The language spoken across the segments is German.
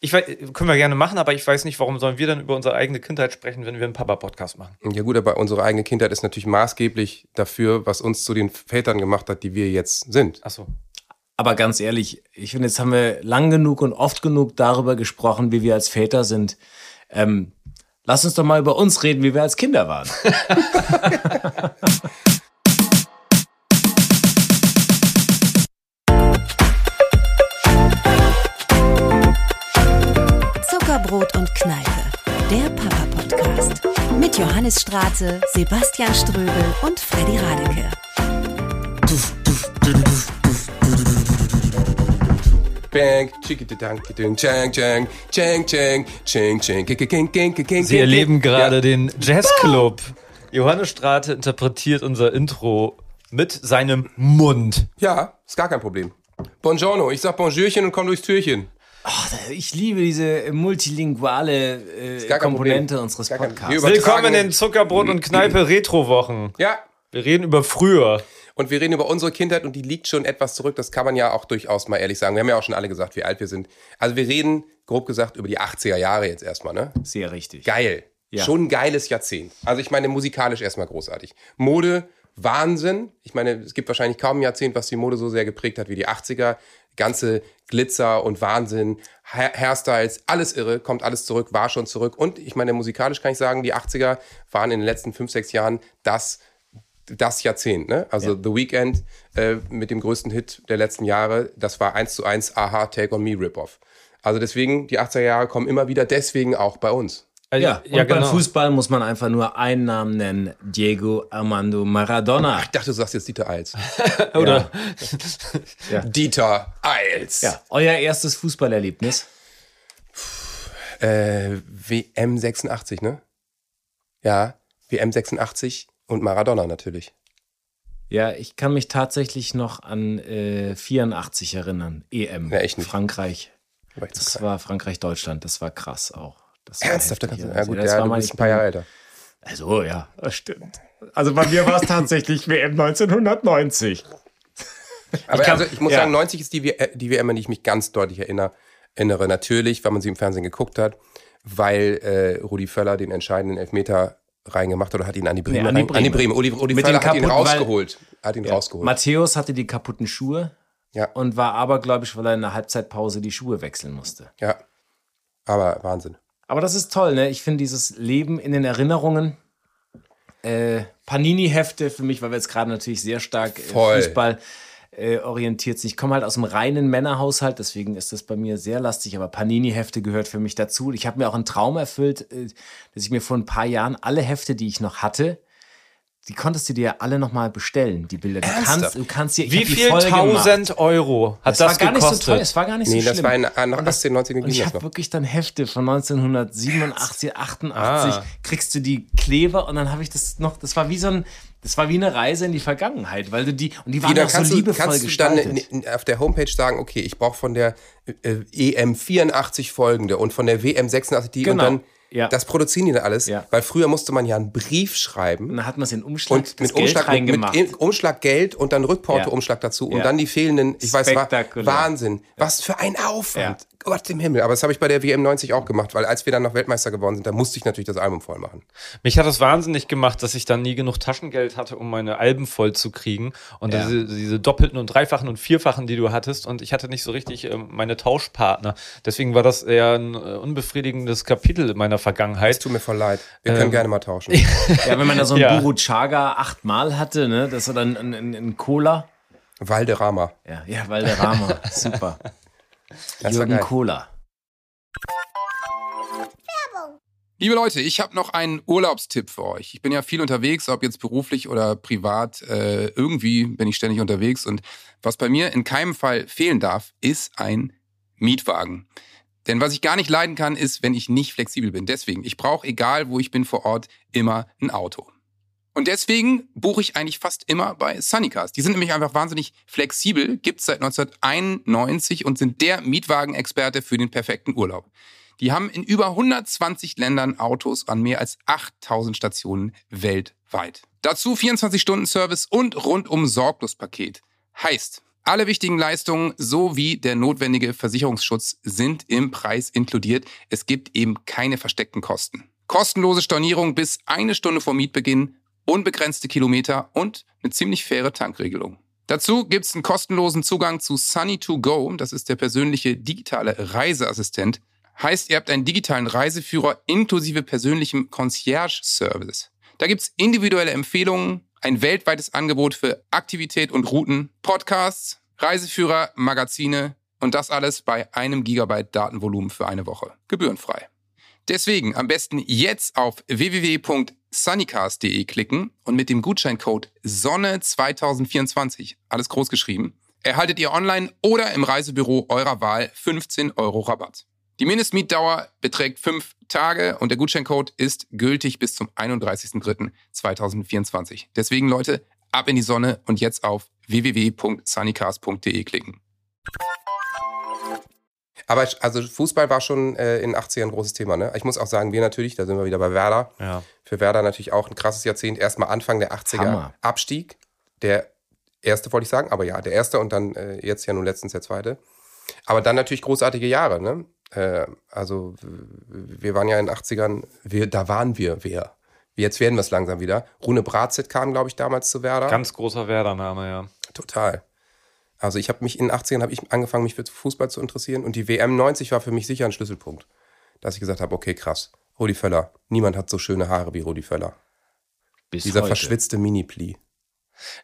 Ich weiß, können wir gerne machen, aber ich weiß nicht, warum sollen wir dann über unsere eigene Kindheit sprechen, wenn wir einen Papa-Podcast machen. Ja gut, aber unsere eigene Kindheit ist natürlich maßgeblich dafür, was uns zu den Vätern gemacht hat, die wir jetzt sind. Ach so. Aber ganz ehrlich, ich finde, jetzt haben wir lang genug und oft genug darüber gesprochen, wie wir als Väter sind. Ähm, lass uns doch mal über uns reden, wie wir als Kinder waren. Abendbrot und Kneipe, der Papa-Podcast. Mit Johannes Straße, Sebastian Ströbel und Freddy Radeke. Sie erleben gerade ja. den Jazzclub. Johannes Straße interpretiert unser Intro mit seinem Mund. Ja, ist gar kein Problem. Buongiorno, ich sag Bonjourchen und komm durchs Türchen. Ach, ich liebe diese multilinguale äh, gar kein Komponente unseres Podcasts. Willkommen in Zuckerbrot und Kneipe Retrowochen. Ja, Wir reden über früher. und wir reden über unsere Kindheit und die liegt schon etwas zurück. Das kann man ja auch durchaus mal ehrlich sagen. Wir haben ja auch schon alle gesagt, wie alt wir sind. Also wir reden, grob gesagt, über die 80er Jahre jetzt erstmal, ne? Sehr richtig. Geil. Ja. Schon ein geiles Jahrzehnt. Also ich meine, musikalisch erstmal großartig. Mode, Wahnsinn. Ich meine, es gibt wahrscheinlich kaum ein Jahrzehnt, was die Mode so sehr geprägt hat wie die 80er. Ganze Glitzer und Wahnsinn, Ha- Hairstyles, alles irre, kommt alles zurück, war schon zurück. Und ich meine, musikalisch kann ich sagen, die 80er waren in den letzten fünf, sechs Jahren das das Jahrzehnt, ne? Also The Weeknd äh, mit dem größten Hit der letzten Jahre, das war eins zu eins Aha, Take on Me Rip-Off. Also deswegen, die 80er Jahre kommen immer wieder deswegen auch bei uns. Also, Ja, und beim Fußball muss man einfach nur einen Namen nennen: Diego Armando Maradona. Ich dachte, du sagst jetzt Dieter Eils. Oder? Dieter Eils. Ja, euer erstes Fußballerlebnis. Äh, WM 86, ne? Ja, WM 86 und Maradona natürlich. Ja, ich kann mich tatsächlich noch an äh, 84 erinnern. EM. Ja, ich nicht. Frankreich. War Das war Frankreich-Deutschland. Das war krass auch. Das war Ernsthaft? heftig, Ja, also gut, das ja, war du mal- bist ich ein paar Jahre älter. Also ja, das stimmt. Also bei mir war es tatsächlich WM 1990. Aber kann- also ich muss ja. sagen, 90 ist die, äh, die WM, an die ich mich ganz deutlich erinnere. erinnere. Natürlich, weil man sie im Fernsehen geguckt hat, weil äh, Rudi Völler den entscheidenden Elfmeter reingemacht hat oder hat ihn an die Bremen. an die rein- An die Bremen. Uli, Rudi Mit Völler hat ihn weil- rausgeholt. Hat ihn rausgeholt. Matthäus hatte die kaputten Schuhe Ja. und war abergläubisch, weil er in der Halbzeitpause die Schuhe wechseln musste. Ja. Aber Wahnsinn. Aber das ist toll, ne? Ich finde dieses Leben in den Erinnerungen. Äh, Panini-Hefte für mich, weil wir jetzt gerade natürlich sehr stark äh, Voll. Fußball äh, orientiert sind. Ich komme halt aus einem reinen Männerhaushalt, deswegen ist das bei mir sehr lastig, aber Panini-Hefte gehört für mich dazu. Ich habe mir auch einen Traum erfüllt, äh, dass ich mir vor ein paar Jahren alle Hefte, die ich noch hatte, die konntest du dir alle nochmal bestellen, die Bilder. Du Ernsthaft? kannst, du kannst dir, Wie viel tausend Euro hat Es das, war gar gekostet? nicht so teuer, es war gar nicht Nee, so das schlimm. war in, äh, nach Und das- 18, 19 Und ich das habe wirklich dann Hefte von 1987, 88. Ah. Kriegst du die Kleber und dann habe ich das noch, das war wie so ein, das war wie eine Reise in die Vergangenheit, weil du die, und die waren Wieder so liebevoll kannst du dann gestaltet. in- in- auf der Homepage sagen, okay, ich brauche von der äh, EM 84 folgende und von der WM 86 die Genau. und dann Ja. das produzieren die dann alles, Ja. weil früher musste man ja einen Brief schreiben und dann hat man es in Umschlag, und mit Geld Umschlag, mit, reingemacht. mit Umschlag Geld und dann Rückporto-Umschlag dazu und dann die fehlenden, ich weiß, Spektakulär. Wahnsinn. Was für ein Aufwand. Gott im Himmel. Aber das habe ich bei der WM 90 auch gemacht, weil als wir dann noch Weltmeister geworden sind, da musste ich natürlich das Album voll machen. Mich hat das wahnsinnig gemacht, dass ich dann nie genug Taschengeld hatte, um meine Alben voll zu kriegen. Und Ja. diese, diese doppelten und dreifachen und vierfachen, die du hattest. Und ich hatte nicht so richtig ähm, meine Tauschpartner. Deswegen war das eher ein äh, unbefriedigendes Kapitel meiner Es Vergangenheit. tut mir voll leid. Wir Ähm, können gerne mal tauschen. ja, wenn man da so ein Ja. Buru Chaga achtmal hatte, ne, das war dann ein Cola. Valderrama. Ja, ja, Valderrama, super. Das Jürgen geil. Cola. Liebe Leute, ich habe noch einen Urlaubstipp für euch. Ich bin ja viel unterwegs, ob jetzt beruflich oder privat. Äh, irgendwie bin ich ständig unterwegs. Und was bei mir in keinem Fall fehlen darf, ist ein Mietwagen. Denn was ich gar nicht leiden kann, ist, wenn ich nicht flexibel bin. Deswegen, ich brauche, egal wo ich bin vor Ort, immer ein Auto. Und deswegen buche ich eigentlich fast immer bei Sunnycars. Die sind nämlich einfach wahnsinnig flexibel, gibt's seit 1991 und sind der Mietwagenexperte für den perfekten Urlaub. Die haben in über 120 Ländern Autos an mehr als 8000 Stationen weltweit. Dazu 24-Stunden-Service und rundum Sorglospaket. Heißt, Alle wichtigen Leistungen sowie der notwendige Versicherungsschutz sind im Preis inkludiert. Es gibt eben keine versteckten Kosten. Kostenlose Stornierung bis eine Stunde vor Mietbeginn, unbegrenzte Kilometer und eine ziemlich faire Tankregelung. Dazu gibt's einen kostenlosen Zugang zu Sunny2Go, das ist der persönliche digitale Reiseassistent. Heißt, ihr habt einen digitalen Reiseführer inklusive persönlichem Concierge-Service. Da gibt's individuelle Empfehlungen, ein weltweites Angebot für Aktivität und Routen, Podcasts, Reiseführer, Magazine und das alles bei einem Gigabyte Datenvolumen für eine Woche. Gebührenfrei. Deswegen am besten jetzt auf www.sunnycast.de klicken und mit dem Gutscheincode Sonne2024, alles groß geschrieben, erhaltet ihr online oder im Reisebüro eurer Wahl 15 Euro Rabatt. Die Mindestmietdauer beträgt fünf Tage und der Gutscheincode ist gültig bis zum 31.03.2024. Deswegen Leute, ab in die Sonne und jetzt auf www.sunnycast.de klicken. Aber ich- also Fußball war schon äh, in den 80ern ein großes Thema. Ne? Ich muss auch sagen, wir natürlich, da sind wir wieder bei Werder. Ja. Für Werder natürlich auch ein krasses Jahrzehnt. Erstmal Anfang der 80er Hammer. Abstieg. Der erste wollte ich sagen, aber ja, der erste und dann äh, jetzt ja nun letztens der zweite. Aber dann natürlich großartige Jahre. Ne? Äh, also wir waren ja in den 80ern, wir, da waren wir wer. Jetzt werden wir es langsam wieder. Rune Bratzett kam, glaube ich, damals zu Werder. Ganz großer Werder-Name, ja. Total. Also ich habe mich in den 80ern habe ich angefangen, mich für Fußball zu interessieren und die WM 90 war für mich sicher ein Schlüsselpunkt. Dass ich gesagt habe, okay, krass. Rudi Völler. Niemand hat so schöne Haare wie Rudi Völler. Bis Dieser heute. verschwitzte Mini-Pli.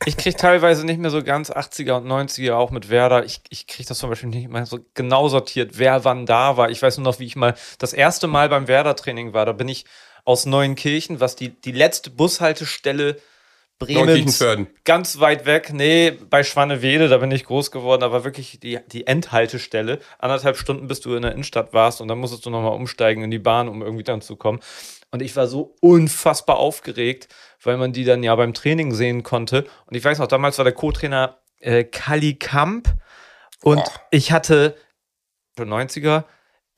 Ich kriege teilweise nicht mehr so ganz 80er und 90er, auch mit Werder. Ich, ich kriege das zum Beispiel nicht mehr so genau sortiert, wer wann da war. Ich weiß nur noch, wie ich mal das erste Mal beim Werder-Training war. Da bin ich aus Neuenkirchen, was die, die letzte Bushaltestelle Bremen. Ganz weit weg, nee, bei Schwannewede, da bin ich groß geworden, war wirklich die, die Endhaltestelle. Anderthalb Stunden, bis du in der Innenstadt warst und dann musstest du nochmal umsteigen in die Bahn, um irgendwie dann zu kommen. Und ich war so unfassbar aufgeregt, weil man die dann ja beim Training sehen konnte. Und ich weiß noch, damals war der Co-Trainer äh, Kali Kamp und Boah. ich hatte für 90er,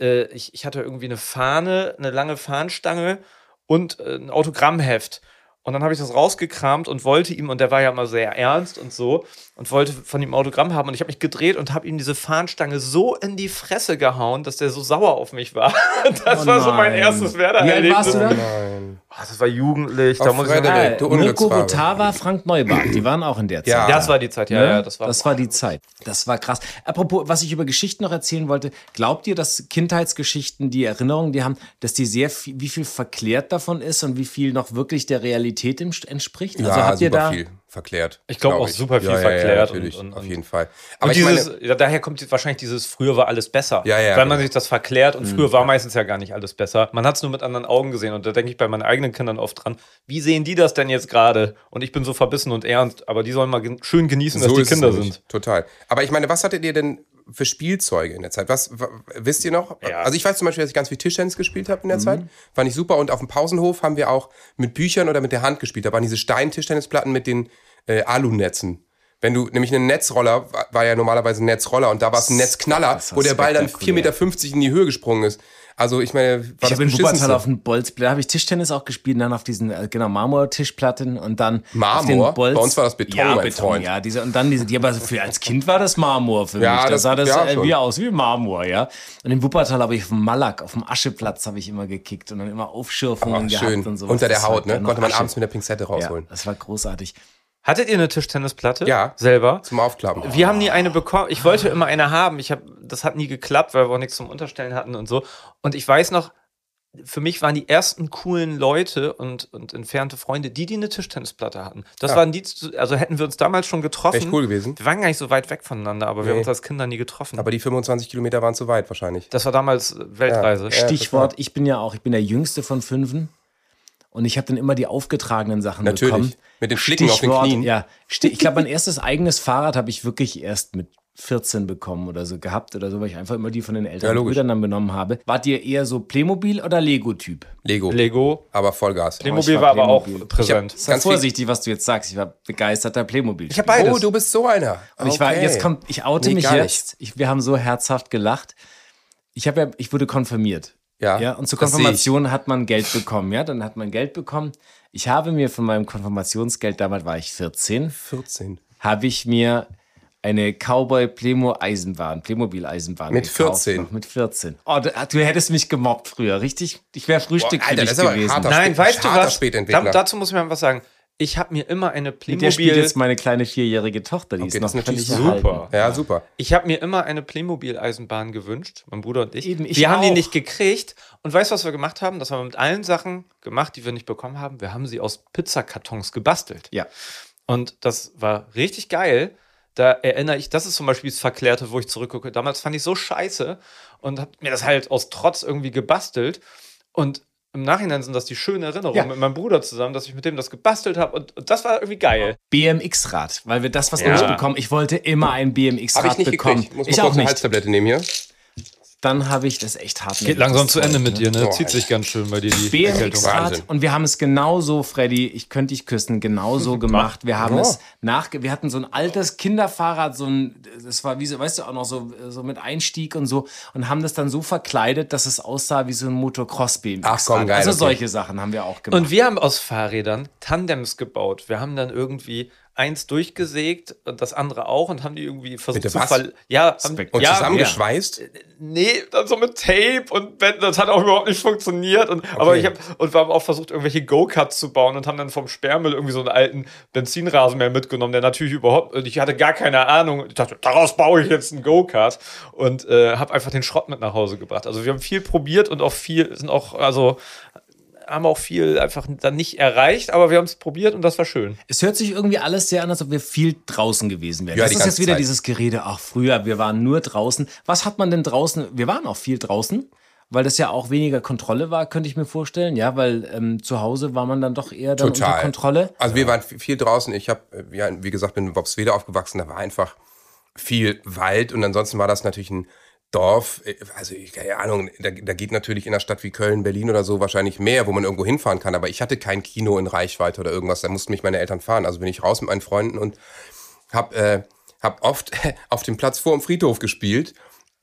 äh, ich, ich hatte irgendwie eine Fahne, eine lange Fahnenstange und äh, ein Autogrammheft. Und dann habe ich das rausgekramt und wollte ihm, und der war ja immer sehr ernst und so, und wollte von ihm Autogramm haben. Und ich habe mich gedreht und habe ihm diese Fahnenstange so in die Fresse gehauen, dass der so sauer auf mich war. Das Oh war so mein erstes Wie alt Werder-Erlebnis. warst du da? Nein. Ah, das war jugendlich. Da muss ich Frederik. sagen, du Mirko Unglücksfarbe. Rotava, Frank Neubart, die waren auch in der Zeit. Ja. ja, das war die Zeit, ja, Ne? ja, das war, das war die Zeit. Das war krass. Apropos, was ich über Geschichten noch erzählen wollte, glaubt ihr, dass Kindheitsgeschichten, die Erinnerungen, die haben, dass die sehr viel, wie viel verklärt davon ist und wie viel noch wirklich der Realität entspricht? Ja, also habt ihr da viel verklärt. Ich glaub glaub auch super viel ja, Ja, verklärt ja, natürlich, und- und- auf jeden Fall. Aber ich dieses, meine, daher kommt wahrscheinlich dieses früher war alles besser. Ja, ja, Weil man genau. sich das verklärt und früher war meistens ja gar nicht alles besser. Man hat es nur mit anderen Augen gesehen und da denke ich bei meinen eigenen Kindern oft dran, wie sehen die das denn jetzt gerade? Und ich bin so verbissen und ernst, aber die sollen mal gen schön genießen, dass die Kinder sind. Total. Aber ich meine, was hattet ihr denn für Spielzeuge in der Zeit? Was wisst ihr noch? Ja. Also ich weiß zum Beispiel, dass ich ganz viel Tischtennis gespielt habe in Mhm. der Zeit. Fand ich super. Und auf dem Pausenhof haben wir auch mit Büchern oder mit der Hand gespielt. Da waren diese Stein-Tischtennisplatten mit den äh, Alunetzen. Wenn du nämlich einen Netzroller, war, ja normalerweise ein Netzroller und da war es ein Netzknaller, wo der Ball dann 4,50 spektakulär. Meter in die Höhe gesprungen ist. Also ich meine, war ich habe in. Wuppertal auf dem Bolzplatz, da habe ich Tischtennis auch gespielt, dann auf diesen, äh, genau, Marmortischplatten und dann Marmor? auf den Bolz. Bei uns war das Beton, ja, mein Beton, Freund. ja, diese, und dann diese, die, aber für als Kind war das Marmor für Ja, mich. Da das- sah das ja, äh, wie aus, wie Marmor, ja. Und in Wuppertal habe ich auf dem Malack, auf dem Ascheplatz habe ich immer gekickt und dann immer Aufschürfungen Ach, gehabt schön. und sowas. Unter der Haut, ne? Konnte man Asche. abends mit der Pinzette Ja, rausholen. das war großartig. Hattet ihr eine Tischtennisplatte? Ja. Selber? Zum Aufklappen. Wir haben nie eine bekommen. Ich wollte immer eine haben. Ich hab, das hat nie geklappt, weil wir auch nichts zum Unterstellen hatten und so. Und ich weiß noch, für mich waren die ersten coolen Leute und, und entfernte Freunde, die, die eine Tischtennisplatte hatten. Das Ja. waren die, zu- also hätten wir uns damals schon getroffen. Echt cool gewesen. Wir waren gar nicht so weit weg voneinander, aber wir Nee. haben uns als Kinder nie getroffen. Aber die 25 Kilometer waren zu weit wahrscheinlich. das war damals Weltreise. Ja. Stichwort, ich bin ja auch, ich bin der jüngste von fünfen. Und ich habe dann immer die aufgetragenen Sachen Natürlich. bekommen. Mit den Flicken auf den Stichwort, Knien. Ja, ich glaube, mein erstes eigenes Fahrrad habe ich wirklich erst mit 14 bekommen oder so gehabt oder so, weil ich einfach immer die von den Ja, älteren logisch. Brüdern dann benommen habe. Wart ihr eher so Playmobil oder Lego-Typ? Lego. Lego. Aber Vollgas. Playmobil war war aber auch Playmobil. präsent. Sei Ganz vorsichtig, was du jetzt sagst. Ich war begeisterter Playmobil. Ich habe beides. Oh, du bist so einer. Und ich war, Okay. jetzt kommt, ich oute Nee, mich jetzt. Ich, wir haben so herzhaft gelacht. Ich habe ja, ich wurde konfirmiert. Ja, ja. Und zur Konfirmation hat man Geld bekommen. Ja, dann hat man Geld bekommen. Ich habe mir von meinem Konfirmationsgeld, damals war ich 14, 14. habe ich mir eine Cowboy Plemo Eisenbahn, Playmobil Eisenbahn. Mit gekauft 14? Noch, mit 14. Oh, du, du hättest mich gemobbt früher, richtig? Ich wäre Frühstück Boah, Alter, das ist aber gewesen. harter Nein, Spät- weißt du was? Dazu muss ich mal was sagen. Ich habe mir immer eine Mit der spielt Playmobil. jetzt meine kleine vierjährige Tochter, die Okay, ist noch das ist natürlich super. Ja, super. Ich habe mir immer eine Playmobil-Eisenbahn gewünscht, mein Bruder und ich. Eben, ich wir haben die auch. nicht gekriegt. Und weißt du, was wir gemacht haben? Das haben wir mit allen Sachen gemacht, die wir nicht bekommen haben. Wir haben sie aus Pizzakartons gebastelt. Ja. Und das war richtig geil. Da erinnere ich, das ist zum Beispiel das Verklärte, wo ich zurückgucke. Damals fand ich so scheiße und habe mir das halt aus Trotz irgendwie gebastelt. Und im Nachhinein sind das die schönen Erinnerungen Ja. mit meinem Bruder zusammen, dass ich mit dem das gebastelt habe. Und, und das war irgendwie geil. BMX-Rad, weil wir das, was wir Ja. nicht bekommen, ich wollte immer ein Habe BMX-Rad ich nicht bekommen. gekriegt. Muss ich mal auch eine. Halstablette nehmen hier. Dann habe ich das echt hart. Geht langsam zu Ende mit dir, ne? Oh, Zieht sich ganz schön bei dir die Erkältung. BMX-Rad Wahnsinn. und wir haben es genauso, Freddy, ich könnte dich küssen, genauso gemacht. Wir haben Oh. es nach, wir hatten so ein altes Kinderfahrrad, so ein, das war wie so, weißt du, auch noch so, so mit Einstieg und so und haben das dann so verkleidet, dass es aussah wie so ein Motocross BMX-Rad. Ach komm, geil, Also okay. solche Sachen haben wir auch gemacht. Und wir haben aus Fahrrädern Tandems gebaut. Wir haben dann irgendwie eins durchgesägt und das andere auch und haben die irgendwie versucht Bitte zu was? ver ja, haben, Und ja, zusammengeschweißt. Nee, dann so mit Tape und wenn- das hat auch überhaupt nicht funktioniert. Und, Aber ich habe und wir haben auch versucht, irgendwelche Go-Karts zu bauen und haben dann vom Sperrmüll irgendwie so einen alten Benzinrasenmäher mitgenommen, der natürlich überhaupt, ich hatte gar keine Ahnung. Ich dachte, daraus baue ich jetzt einen Go-Kart und äh, habe einfach den Schrott mit nach Hause gebracht. Also wir haben viel probiert und auch viel, sind auch, also haben auch viel einfach dann nicht erreicht, aber wir haben es probiert und das war schön. Es hört sich irgendwie alles sehr an, als ob wir viel draußen gewesen wären. Ja, das die ist jetzt wieder Zeit. dieses Gerede, ach früher, wir waren nur draußen. Was hat man denn draußen? Wir waren auch viel draußen, weil das ja auch weniger Kontrolle war, könnte ich mir vorstellen. Ja, weil ähm, zu Hause war man dann doch eher dann unter Total. Kontrolle. Also wir waren viel draußen. Ich habe, ja, wie gesagt, bin in Wopswede aufgewachsen. Da war einfach viel Wald und ansonsten war das natürlich ein Dorf. äh, Also keine Ahnung, da, da geht natürlich in einer Stadt wie Köln, Berlin oder so wahrscheinlich mehr, wo man irgendwo hinfahren kann. Aber ich hatte kein Kino in Reichweite oder irgendwas. Da mussten mich meine Eltern fahren. Also bin ich raus mit meinen Freunden und hab, äh, hab oft auf dem Platz vor dem Friedhof gespielt.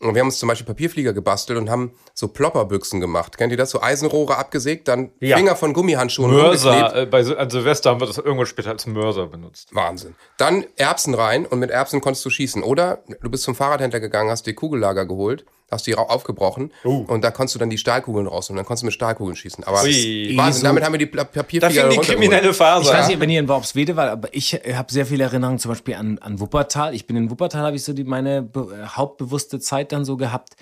Und wir haben uns zum Beispiel Papierflieger gebastelt und haben so Plopperbüchsen gemacht. Kennt ihr das? So Eisenrohre abgesägt, dann Ja. Finger von Gummihandschuhen. Mörser, äh, bei an Silvester haben wir das irgendwann später als Mörser benutzt. Wahnsinn. Dann Erbsen rein und mit Erbsen konntest du schießen. Oder du bist zum Fahrradhändler gegangen, hast dir Kugellager geholt, hast die ra- aufgebrochen und da konntest du dann die Stahlkugeln raus und dann konntest du mit Stahlkugeln schießen. Aber Ui. Wahnsinn, damit haben wir die Da Papierflieger fing die runtergeholt. kriminelle Phase Ich weiß nicht, wenn ihr in Worpswede wart, aber ich habe sehr viele Erinnerungen zum Beispiel an, an Wuppertal. Ich bin in Wuppertal, habe ich so die, meine be äh, hauptbewusste Zeit dann so gehabt.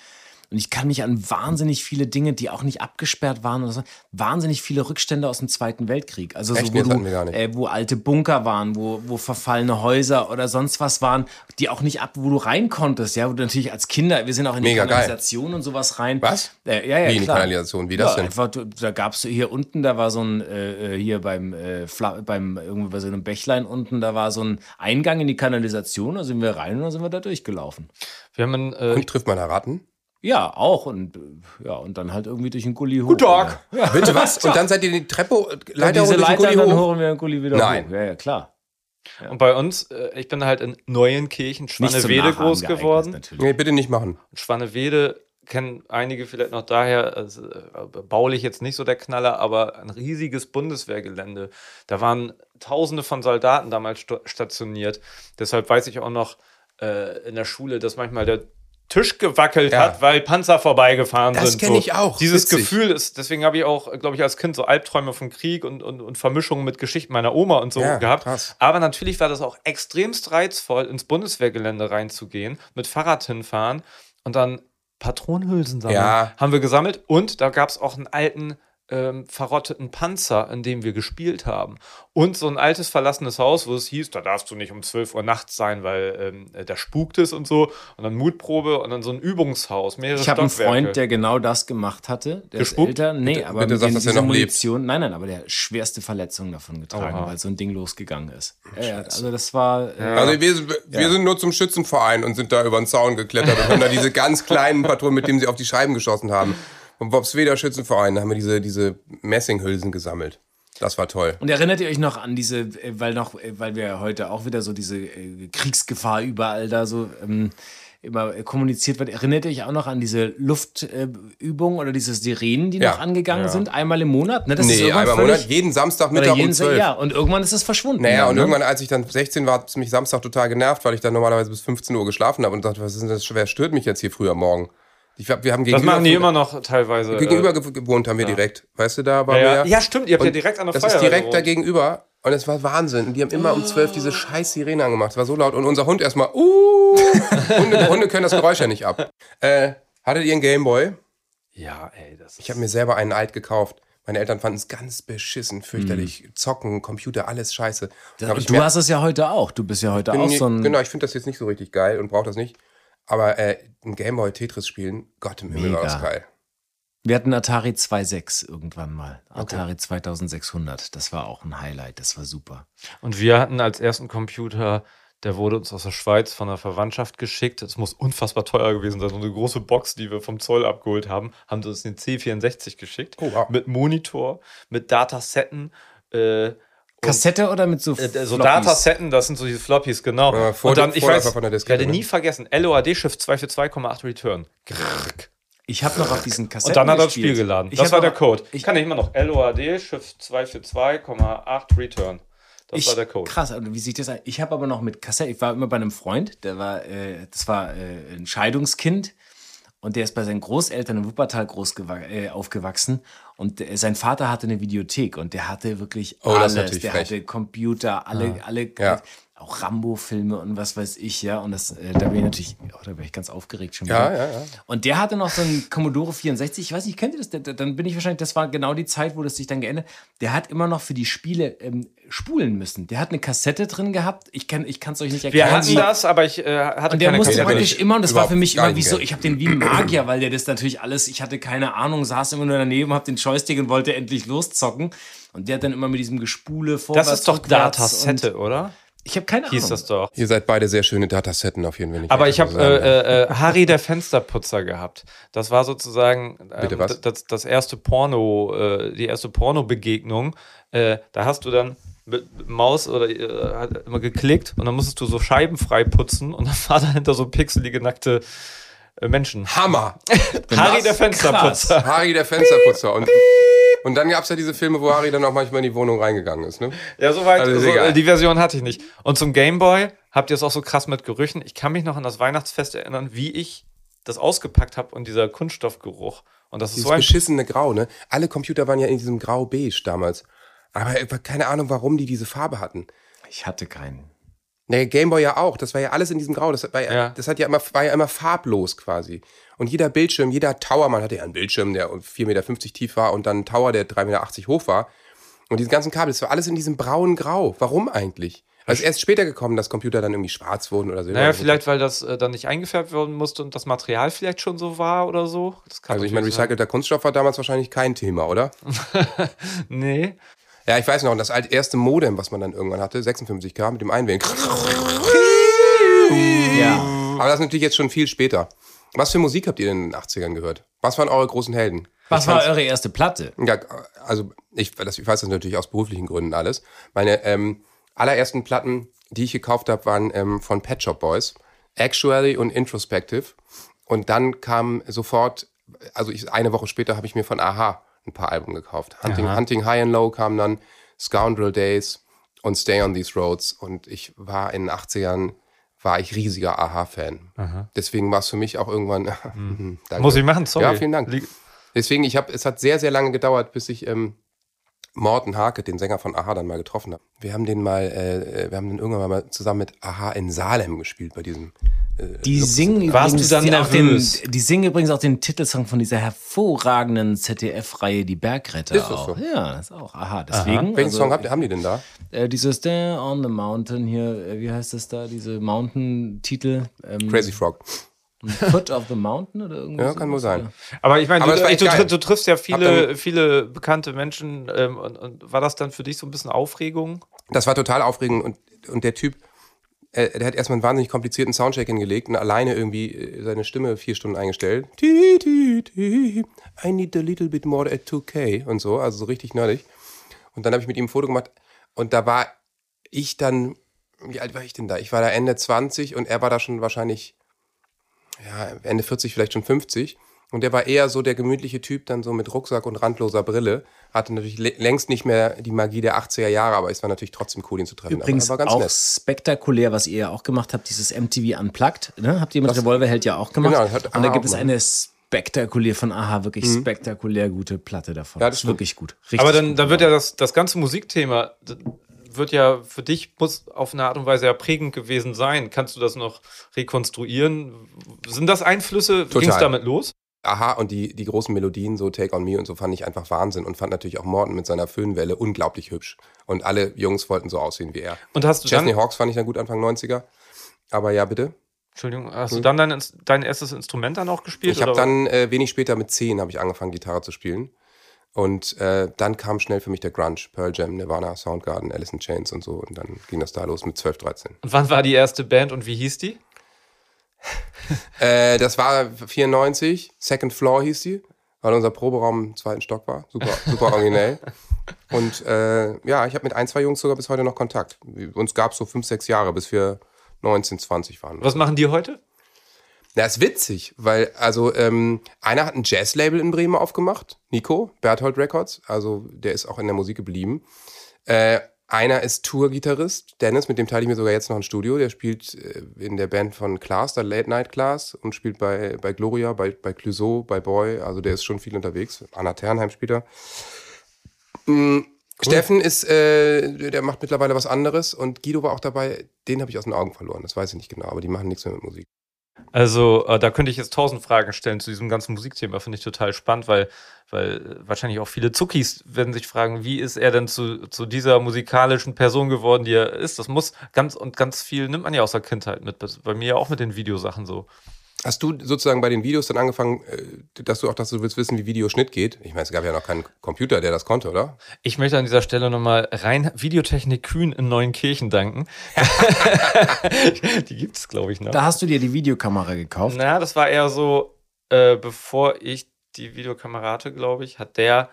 Und ich kann mich an wahnsinnig viele Dinge, die auch nicht abgesperrt waren oder so, wahnsinnig viele Rückstände aus dem Zweiten Weltkrieg. Also Echt? so, wo, du, wir gar nicht. äh, wo alte Bunker waren, wo, wo verfallene Häuser oder sonst was waren, die auch nicht ab, wo du rein konntest, ja, wo du natürlich als Kinder, wir sind auch in die Mega geil. Kanalisation und sowas rein. Was? Äh, ja, ja, Wie in die. Kanalisation? Wie das ja, denn? Einfach, du- da gab es hier unten, da war so ein, äh, äh, hier beim, äh, beim, irgendwie bei so einem Bächlein unten, da war so ein Eingang in die Kanalisation, da sind wir rein und dann sind wir da durchgelaufen. Wir haben einen, äh, Und trifft man da Ratten? Ja, auch und, äh, ja, und dann halt irgendwie durch den Gully hoch. Guten Tag. Ja. Bitte was? Und dann seid ihr die Treppe, Ja, Leiter diese und durch den Leiter, Gully dann hoch? holen wir den Gully wieder Nein. hoch. Ja, ja, klar. Und bei uns, äh, ich bin halt in Neuenkirchen, Schwannewede groß geeignet, geworden. Natürlich. Nee, bitte nicht machen. Und Schwannewede kennen einige vielleicht noch daher, also, äh, baulich jetzt nicht so der Knaller, aber ein riesiges Bundeswehrgelände. Da waren tausende von Soldaten damals stationiert. Deshalb weiß ich auch noch äh, in der Schule, dass manchmal der Tisch gewackelt Ja. hat, weil Panzer vorbeigefahren Das sind. kenn ich auch. Dieses Witzig. Gefühl ist, deswegen habe ich auch, glaube ich, als Kind so Albträume vom Krieg und, und, und Vermischungen mit Geschichten meiner Oma und so Ja, gehabt. krass. Aber natürlich war das auch extremst reizvoll, ins Bundeswehrgelände reinzugehen, mit Fahrrad hinfahren und dann Patronenhülsen sammeln. Ja. Haben wir gesammelt und da gab es auch einen alten ähm, verrotteten Panzer, in dem wir gespielt haben. Und so ein altes verlassenes Haus, wo es hieß, da darfst du nicht um 12 Uhr nachts sein, weil ähm, äh, da spukt es und so. Und dann Mutprobe und dann so ein Übungshaus, mehrere Ich habe einen. Freund, der genau das gemacht hatte. Der Gespuckt? ist älter. Nee, Bitte- aber bitte mit sag, dass er noch lebt. Munition, nein, nein, aber der schwerste Verletzungen davon getragen, Oha. weil so ein Ding losgegangen ist. Ja, ja, also das war. Äh, Also wir, wir sind nur zum Schützenverein und sind da über den Zaun geklettert und haben da diese ganz kleinen Patronen, mit denen sie auf die Scheiben geschossen haben. Vom Bobsweder Schützenverein da haben wir diese, diese Messinghülsen gesammelt. Das war toll. Und erinnert ihr euch noch an diese, äh, weil noch, äh, weil wir heute auch wieder so diese äh, Kriegsgefahr überall da so, ähm, immer kommuniziert wird. Erinnert ihr euch auch noch an diese Luftübung oder diese Sirenen, die Ja. noch angegangen sind? Einmal im Monat? Ne? Das Nee, einmal im Monat, jeden Samstag, Mittag jeden, um 12. Ja, und irgendwann ist es verschwunden. Naja, dann, und ne? irgendwann, als ich dann 16 war, hat es mich Samstag total genervt, weil ich dann normalerweise bis 15 Uhr geschlafen habe und dachte, was ist denn das, wer stört mich jetzt hier früh am Morgen? Ich, hab- wir haben Das gegenüber, machen die immer noch teilweise. gegenüber äh, ge- gewohnt haben wir direkt. Weißt du, da waren ja, wir ja. ja, stimmt, ihr habt ja direkt an der Das Feuerwehr ist direkt da gegenüber. Und es war Wahnsinn. Und die haben immer um 12 diese scheiß Sirene angemacht. Es war so laut. Und unser Hund erstmal, uh, Hunde, Hunde können das Geräusch ja nicht ab. Äh, hattet ihr einen Gameboy? Ja, ey, das Ich habe mir selber einen alt gekauft. Meine Eltern fanden es ganz beschissen, fürchterlich. Zocken, Computer, alles scheiße. Ich du hast es ja heute auch. Du bist ja heute auch nie- so ein. Genau, ich finde das jetzt nicht so richtig geil und brauche das nicht. Aber äh, ein Gameboy Tetris spielen, Gott im Himmel war das Mega. geil. Wir hatten Atari 2.6 irgendwann mal. Atari 2600. Das war auch ein Highlight. Das war super. Und wir hatten als ersten Computer, der wurde uns aus der Schweiz von der Verwandtschaft geschickt. Das muss unfassbar teuer gewesen sein. So eine große Box, die wir vom Zoll abgeholt haben, haben sie uns den C64 geschickt. Oh, wow. Mit Monitor, mit Datasetten. Äh, Kassette oder mit so äh, so? Datasetten, das sind so diese Floppies, genau. Ja, vor- und dann, ich weiß, von der ich Diskette, werde ne? nie vergessen, LOAD Shift 242,8 Return. Grrrk. Ich habe noch auf diesen Kassetten Und dann hat er das. Spiel geladen. Ich das war der Code. Ich kann ich immer noch LOAD Shift 242,8 Return. Das ich, war der Code. Krass, also wie sieht das an? Ich habe aber noch mit Kassette, ich war immer bei einem Freund, der war, äh, das war äh, ein Scheidungskind und der ist bei seinen Großeltern in Wuppertal groß äh, aufgewachsen und der, sein Vater hatte eine Videothek und der hatte wirklich Oh, das ist alles. der frech. hatte Computer, alle, alle, Ja. Auch Rambo-Filme und was weiß ich, ja. Und das, äh, da bin ich natürlich, oh, da bin ich ganz aufgeregt schon Ja, wieder. ja, ja. Und der hatte noch so einen Commodore 64, ich weiß nicht, kennt ihr das? Der- der- Dann bin ich wahrscheinlich, das war genau die Zeit, wo das sich dann geändert. Der hat immer noch für die Spiele ähm, spulen müssen. Der hat eine Kassette drin gehabt. Ich kann ich es euch nicht Wir erklären. hatten wie- das, aber ich äh, hatte und der keine musste Kassette. praktisch immer, und das war für mich immer wie so, ich habe den wie ein Magier, weil der das natürlich alles, ich hatte keine Ahnung, saß immer nur daneben, hab den Joystick und wollte endlich loszocken. Und der hat dann immer mit diesem Gespule vorwärts, Das ist doch Datasette, oder? Ich habe keine Hieß Ahnung. das doch. Ihr seid beide sehr schöne Datasetten auf jeden Fall. nicht Aber ich habe sagen. äh, äh, Harry der Fensterputzer gehabt. Das war sozusagen ähm, Bitte was? Das, das erste Porno, äh, die erste Porno-Begegnung. Äh, da hast du dann mit mit Maus oder äh, hat immer geklickt und dann musstest du so Scheiben frei putzen und dann war dahinter so pixelige nackte äh, Menschen. Hammer! Harry der Fensterputzer. Harry der Fensterputzer. Und, und dann gab es ja diese Filme, wo Harry dann auch manchmal in die Wohnung reingegangen ist. Ne? Ja, soweit. Also ist so, äh, die Version hatte ich nicht. Und zum Gameboy habt ihr es auch so krass mit Gerüchen. Ich kann mich noch an das Weihnachtsfest erinnern, wie ich das ausgepackt habe und dieser Kunststoffgeruch. Und das ist Dieses so ein beschissene Grau. Ne? Alle Computer waren ja in diesem Grau-Beige damals. Aber äh, keine Ahnung, warum die diese Farbe hatten. Ich hatte keinen. Der Gameboy ja auch. Das war ja alles in diesem Grau. Das, war ja, Ja. das hat ja immer, war ja immer farblos quasi. Und jeder Bildschirm, jeder Tower, man hatte ja einen Bildschirm, der 4,50 Meter tief war und dann einen Tower, der 3,80 Meter hoch war. Und diese ganzen Kabel, das war alles in diesem braunen Grau. Warum eigentlich? Also erst später gekommen, dass Computer dann irgendwie schwarz wurden oder so. Naja, vielleicht, weil das äh, dann nicht eingefärbt werden musste und das Material vielleicht schon so war oder so. Also ich meine, recycelter Kunststoff war damals wahrscheinlich kein Thema, oder? Nee. Ja, ich weiß noch, das alt erste Modem, was man dann irgendwann hatte, 56k mit dem Einwählen. Ja. Aber das ist natürlich jetzt schon viel später. Was für Musik habt ihr denn in den 80ern gehört? Was waren eure großen Helden? Was war eure erste Platte? Ja, also ich, das, ich weiß das natürlich aus beruflichen Gründen alles. Meine ähm, allerersten Platten, die ich gekauft habe, waren ähm, von Pet Shop Boys, Actually und Introspective. Und dann kam sofort, also ich, eine Woche später habe ich mir von Aha ein paar Alben gekauft. Hunting, Hunting High and Low kam dann, Scoundrel Days und Stay on These Roads. Und ich war in den 80ern, war ich riesiger Aha-Fan. Deswegen war es für mich auch irgendwann. Danke. Muss ich machen, sorry. Ja, vielen Dank. Deswegen, ich habe, es hat sehr, sehr lange gedauert, bis ich ähm, Morten Hake, den Sänger von Aha, dann mal getroffen habe. Wir haben den mal, äh, wir haben den irgendwann mal zusammen mit Aha in Salem gespielt bei diesem. Die singen Warst übrigens du dann die, auch den, nervös? die singen übrigens auch den Titelsong von dieser hervorragenden ZDF-Reihe Die Bergretter Ist das auch. so? Ja, das auch. Aha, deswegen. Welchen also, Song habt, haben die denn da? Äh, dieses There on the Mountain hier, äh, wie heißt das da, diese Mountain-Titel? Ähm, Crazy Frog. Foot of the Mountain oder irgendwas? Ja, kann wohl sein. Aber ich meine, du, du, du, triffst ja viele, viele bekannte Menschen. Ähm, und, und war das dann für dich so ein bisschen Aufregung? Das war total aufregend und, und der Typ, äh, der hat erstmal einen wahnsinnig komplizierten Soundcheck hingelegt und alleine irgendwie äh, seine Stimme vier Stunden eingestellt. I need a little bit more at 2K und so, also so richtig nerdig. Und dann habe ich mit ihm ein Foto gemacht und da war ich dann, wie alt war ich denn da? Ich war da Ende 20 und er war da schon wahrscheinlich ja, Ende 40, vielleicht schon 50. Und der war eher so der gemütliche Typ, dann so mit Rucksack und randloser Brille. Hatte natürlich längst nicht mehr die Magie der 80er Jahre, aber es war natürlich trotzdem cool, ihn zu treffen. Übrigens aber auch spektakulär, was ihr ja auch gemacht habt, dieses MTV Unplugged. Ne? Habt ihr mit das, Revolverheld ja auch gemacht. Genau, hat und da gibt es eine spektakulär von Aha, wirklich mhm. spektakulär gute Platte davon. Ja, das ist wirklich gut. Richtig aber dann, dann wird ja das, das ganze Musikthema wird ja für dich muss auf eine Art und Weise ja prägend gewesen sein. Kannst du das noch rekonstruieren? Sind das Einflüsse? Ging es damit los? Aha, und die, die großen Melodien, so Take on Me und so, fand ich einfach Wahnsinn und fand natürlich auch Morton mit seiner Föhnwelle unglaublich hübsch. Und alle Jungs wollten so aussehen wie er. Und hast du Chesney Hawks fand ich dann gut Anfang 90er. Aber ja, bitte. Entschuldigung, hast hm. du dann dein, dein erstes Instrument dann auch gespielt? Ich habe dann äh, wenig später mit zehn habe ich angefangen, Gitarre zu spielen. Und äh, dann kam schnell für mich der Grunge, Pearl Jam, Nirvana, Soundgarden, Alice in Chains und so. Und dann ging das da los mit 12, 13. Und wann war die erste Band und wie hieß die? äh, das war 94, Second Floor hieß die, weil unser Proberaum im zweiten Stock war. Super, super originell. Und äh, ja, ich habe mit ein, zwei Jungs sogar bis heute noch Kontakt. Uns gab es so fünf, sechs Jahre, bis wir 19, 20 waren. Was machen die heute? Na, ist witzig, weil also ähm, einer hat ein Jazz-Label in Bremen aufgemacht, Nico, Berthold Records, also der ist auch in der Musik geblieben. Äh, einer ist Tour-Gitarrist, Dennis, mit dem teile ich mir sogar jetzt noch ein Studio. Der spielt äh, in der Band von Klaas, der Late Night Class, und spielt bei, bei Gloria, bei, bei Clouseau, bei Boy. Also der ist schon viel unterwegs. Anna Ternheim spielt er. Mhm. Cool. Steffen ist, äh, der macht mittlerweile was anderes und Guido war auch dabei. Den habe ich aus den Augen verloren. Das weiß ich nicht genau, aber die machen nichts mehr mit Musik. Also, äh, da könnte ich jetzt tausend Fragen stellen zu diesem ganzen Musikthema. Finde ich total spannend, weil, weil wahrscheinlich auch viele Zuckis werden sich fragen, wie ist er denn zu, zu dieser musikalischen Person geworden, die er ist? Das muss ganz und ganz viel nimmt man ja aus der Kindheit mit. Bei mir ja auch mit den Videosachen so. Hast du sozusagen bei den Videos dann angefangen, äh, dass du auch, dass du willst wissen, wie Videoschnitt geht? Ich meine, es gab ja noch keinen Computer, der das konnte, oder? Ich möchte an dieser Stelle nochmal rein Videotechnik Kühn in Neuenkirchen danken. die gibt es, glaube ich, noch. Da hast du dir die Videokamera gekauft? Na, das war eher so, äh, bevor ich die Videokamera hatte, glaube ich, hat der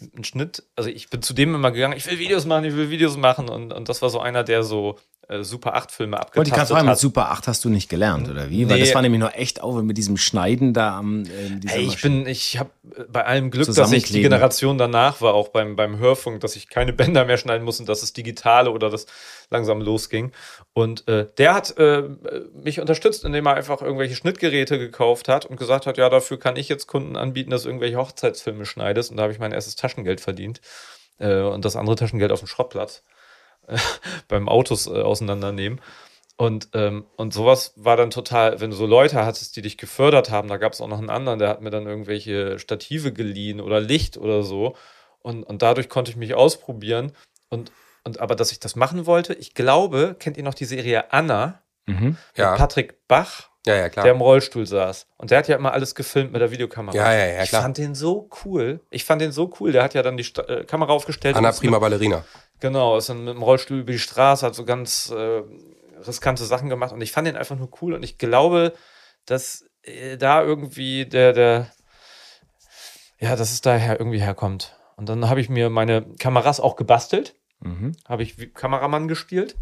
einen Schnitt, also ich bin zu dem immer gegangen, ich will Videos machen, ich will Videos machen und, und das war so einer, der so Super 8 Filme abgetastet Wollte ich gerade fragen, mit Super 8 hast du nicht gelernt, oder wie? Nee. Weil das war nämlich noch echt auf mit diesem Schneiden da am. Äh, hey, ich bin, ich habe äh, bei allem Glück, dass ich die Generation danach war, auch beim, beim Hörfunk, dass ich keine Bänder mehr schneiden musste, dass es digitale oder das langsam losging. Und äh, der hat äh, mich unterstützt, indem er einfach irgendwelche Schnittgeräte gekauft hat und gesagt hat, ja, dafür kann ich jetzt Kunden anbieten, dass du irgendwelche Hochzeitsfilme schneidest. Und da habe ich mein erstes Taschengeld verdient. Äh, und das andere Taschengeld auf dem Schrottplatz. beim Autos äh, auseinandernehmen. Und, ähm, und sowas war dann total, wenn du so Leute hattest, die dich gefördert haben, da gab es auch noch einen anderen, der hat mir dann irgendwelche Stative geliehen oder Licht oder so. Und, und dadurch konnte ich mich ausprobieren. Und, und aber dass ich das machen wollte, ich glaube, kennt ihr noch die Serie Anna? Mhm. Ja. Patrick Bach, ja, ja, klar. der im Rollstuhl saß. Und der hat ja immer alles gefilmt mit der Videokamera. Ja, ja, ja, klar. Ich fand den so cool. Ich fand den so cool. Der hat ja dann die Sta äh, Kamera aufgestellt. Anna Prima Ballerina. Genau, ist dann mit dem Rollstuhl über die Straße, hat so ganz äh, riskante Sachen gemacht und ich fand den einfach nur cool und ich glaube, dass äh, da irgendwie der, der, ja, dass es daher irgendwie herkommt. Und dann habe ich mir meine Kameras auch gebastelt, mhm. habe ich wie Kameramann gespielt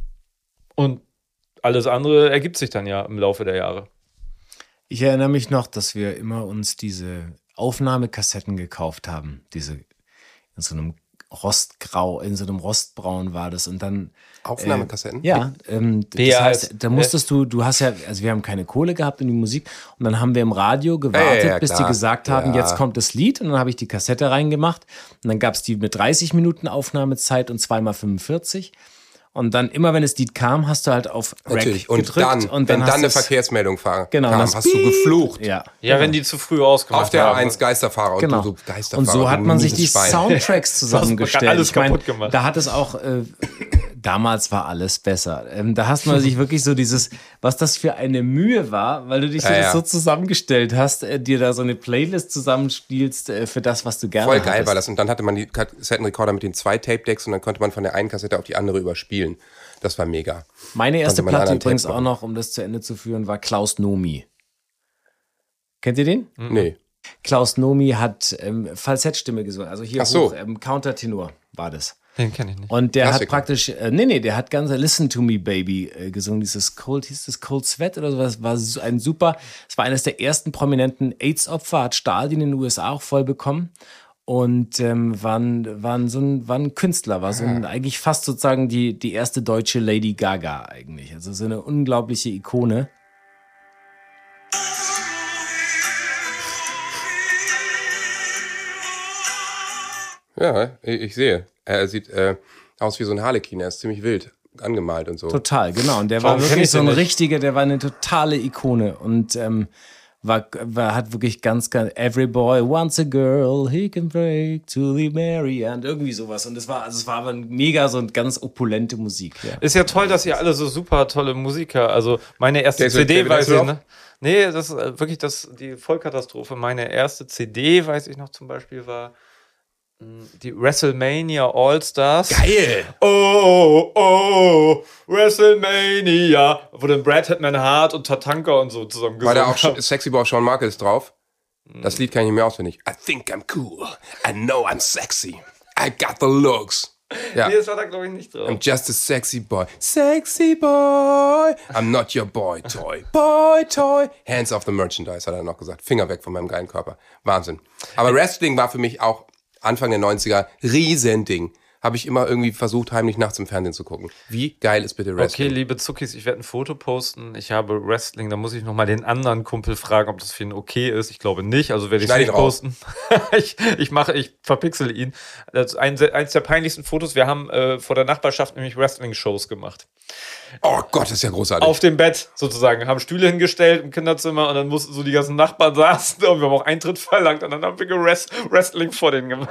und alles andere ergibt sich dann ja im Laufe der Jahre. Ich erinnere mich noch, dass wir immer uns diese Aufnahmekassetten gekauft haben, diese in so einem Rostgrau, in so einem Rostbraun war das. Und dann. Aufnahmekassetten? Äh, ja. Ähm, das heißt, da musstest du, du hast ja, also wir haben keine Kohle gehabt in die Musik und dann haben wir im Radio gewartet, ja, ja, bis die gesagt haben, ja. jetzt kommt das Lied und dann habe ich die Kassette reingemacht und dann gab es die mit 30 Minuten Aufnahmezeit und zweimal 45. Und dann immer, wenn es Lied kam, hast du halt auf Rack Natürlich. Und gedrückt. Dann, und dann, wenn dann eine Verkehrsmeldung fahr, genau, kam, hast du geflucht. Ja, ja wenn die zu früh ausgemacht Auf der A1 Geisterfahrer genau. und du so Geisterfahrer. Und so hat man sich die Schwein. Soundtracks zusammengestellt. alles kaputt gemacht. Da hat es auch äh, damals war alles besser. Ähm, da hast man sich wirklich so dieses, was das für eine Mühe war, weil du dich ja, ja. so zusammengestellt hast, äh, dir da so eine Playlist zusammenspielst äh, für das, was du gerne Voll geil hattest. war das. Und dann hatte man die Kassettenrekorder mit den zwei Tape-Decks und dann konnte man von der einen Kassette auf die andere überspielen. Das war mega. Meine erste Platte übrigens auch noch, um das zu Ende zu führen, war Klaus Nomi. Kennt ihr den? Nee. Klaus Nomi hat ähm, Falsettstimme gesungen, also hier so. hoch, ähm, Countertenor war das. Den kenne ich nicht. Und der hat Klassiker. praktisch, äh, nee, nee, der hat ganz Listen to Me Baby äh, gesungen. Dieses Cold, hieß das Cold Sweat oder sowas, war so ein super, es war eines der ersten prominenten AIDS-Opfer, hat Stalin in den USA auch voll bekommen. Und ähm, war, ein, war, ein, so ein, war ein Künstler, war so ein, eigentlich fast sozusagen die, die erste deutsche Lady Gaga eigentlich. Also so eine unglaubliche Ikone. Ja, ich, ich sehe. Er sieht äh, aus wie so ein Harlequin. Er ist ziemlich wild angemalt und so. Total, genau. Und der Warum war wirklich ich so ein richtiger, der war eine totale Ikone und ähm, war, war, hat wirklich ganz, ganz, every boy wants a girl, he can break to the Mary and irgendwie sowas. Und es war, also es war aber mega so eine ganz opulente Musik. Ja. Ist ja toll, dass ihr alle so super tolle Musiker, also meine erste David- CD David weiß ich, ne? Nee, das ist äh, wirklich das, die Vollkatastrophe. Meine erste CD, weiß ich noch zum Beispiel, war die WrestleMania All-Stars. Geil! Oh, oh, WrestleMania, wo dann Brad Hitman Hart und Tatanka und so zusammen War da auch gesungen Sexy Boy Shawn Michaels drauf? Das Lied kann ich nicht mehr auswendig. I think I'm cool. I know I'm sexy. I got the looks. Ja. Nee, das war da glaube ich nicht drauf. I'm just a sexy boy. Sexy boy. I'm not your boy toy. Boy toy. Hands off the merchandise, hat er noch gesagt. Finger weg von meinem geilen Körper. Wahnsinn. Aber Wrestling war für mich auch Anfang der 90er Riesending. Habe ich immer irgendwie versucht, heimlich nachts im Fernsehen zu gucken. Wie geil ist bitte Okay, Wrestling? liebe Zuckis, ich werde ein Foto posten. Ich habe Wrestling, da muss ich nochmal den anderen Kumpel fragen, ob das für ihn okay ist. Ich glaube nicht, also werde ich es nicht posten. ich, ich mache, ich verpixel ihn. Das ist ein, eins der peinlichsten Fotos. Wir haben äh, vor der Nachbarschaft nämlich Wrestling-Shows gemacht. Oh Gott, das ist ja großartig. Auf dem Bett sozusagen. Haben Stühle hingestellt im Kinderzimmer und dann mussten so die ganzen Nachbarn saßen und wir haben auch Eintritt verlangt und dann haben wir Wrestling vor denen gemacht.